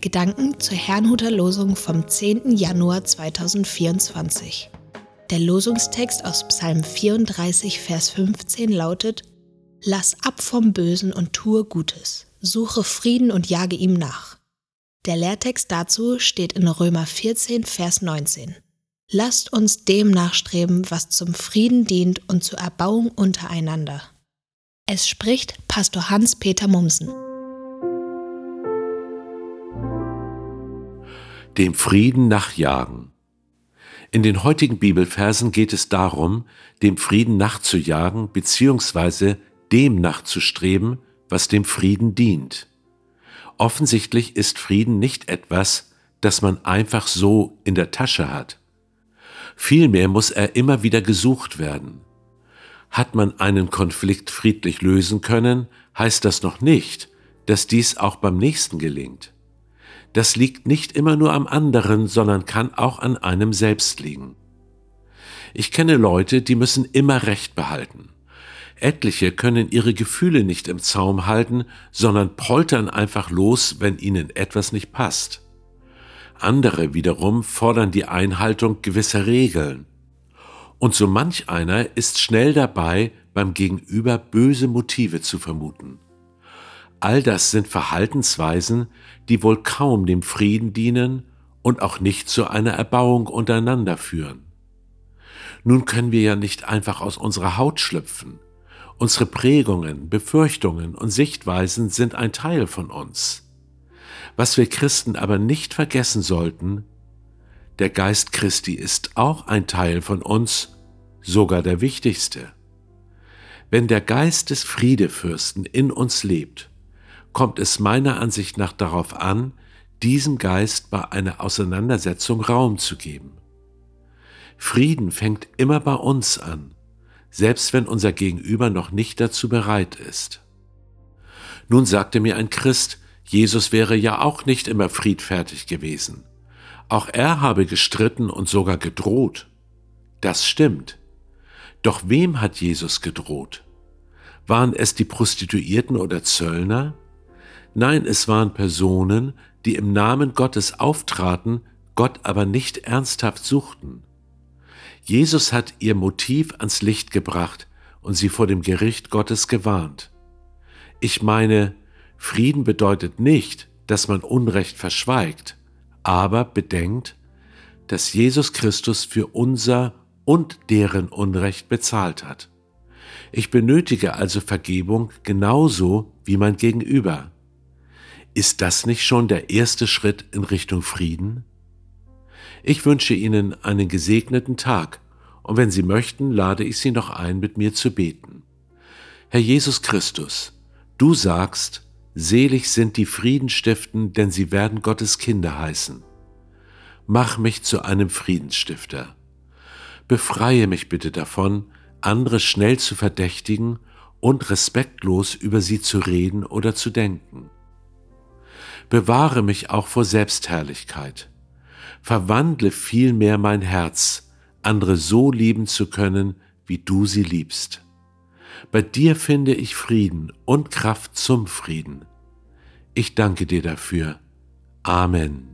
Gedanken zur Herrnhuter Losung vom 10. Januar 2024. Der Losungstext aus Psalm 34, Vers 15 lautet: Lass ab vom Bösen und tue Gutes, suche Frieden und jage ihm nach. Der Lehrtext dazu steht in Römer 14, Vers 19. Lasst uns dem nachstreben, was zum Frieden dient und zur Erbauung untereinander. Es spricht Pastor Hans-Peter Mumsen. Dem Frieden nachjagen. In den heutigen Bibelversen geht es darum, dem Frieden nachzujagen bzw. dem nachzustreben, was dem Frieden dient. Offensichtlich ist Frieden nicht etwas, das man einfach so in der Tasche hat. Vielmehr muss er immer wieder gesucht werden. Hat man einen Konflikt friedlich lösen können, heißt das noch nicht, dass dies auch beim nächsten gelingt das liegt nicht immer nur am anderen, sondern kann auch an einem selbst liegen. Ich kenne Leute, die müssen immer Recht behalten. Etliche können ihre Gefühle nicht im Zaum halten, sondern poltern einfach los, wenn ihnen etwas nicht passt. Andere wiederum fordern die Einhaltung gewisser Regeln. Und so manch einer ist schnell dabei, beim Gegenüber böse Motive zu vermuten. All das sind Verhaltensweisen, die wohl kaum dem Frieden dienen und auch nicht zu einer Erbauung untereinander führen. Nun können wir ja nicht einfach aus unserer Haut schlüpfen. Unsere Prägungen, Befürchtungen und Sichtweisen sind ein Teil von uns. Was wir Christen aber nicht vergessen sollten, der Geist Christi ist auch ein Teil von uns, sogar der wichtigste. Wenn der Geist des Friedefürsten in uns lebt, kommt es meiner Ansicht nach darauf an, diesem Geist bei einer Auseinandersetzung Raum zu geben. Frieden fängt immer bei uns an, selbst wenn unser Gegenüber noch nicht dazu bereit ist. Nun sagte mir ein Christ, Jesus wäre ja auch nicht immer friedfertig gewesen. Auch er habe gestritten und sogar gedroht. Das stimmt. Doch wem hat Jesus gedroht? Waren es die Prostituierten oder Zöllner? Nein, es waren Personen, die im Namen Gottes auftraten, Gott aber nicht ernsthaft suchten. Jesus hat ihr Motiv ans Licht gebracht und sie vor dem Gericht Gottes gewarnt. Ich meine, Frieden bedeutet nicht, dass man Unrecht verschweigt, aber bedenkt, dass Jesus Christus für unser und deren Unrecht bezahlt hat. Ich benötige also Vergebung genauso wie mein Gegenüber. Ist das nicht schon der erste Schritt in Richtung Frieden? Ich wünsche Ihnen einen gesegneten Tag und wenn Sie möchten, lade ich Sie noch ein, mit mir zu beten. Herr Jesus Christus, du sagst, selig sind die Friedenstiften, denn sie werden Gottes Kinder heißen. Mach mich zu einem Friedensstifter. Befreie mich bitte davon, andere schnell zu verdächtigen und respektlos über sie zu reden oder zu denken bewahre mich auch vor Selbstherrlichkeit. Verwandle vielmehr mein Herz, andere so lieben zu können, wie du sie liebst. Bei dir finde ich Frieden und Kraft zum Frieden. Ich danke dir dafür. Amen.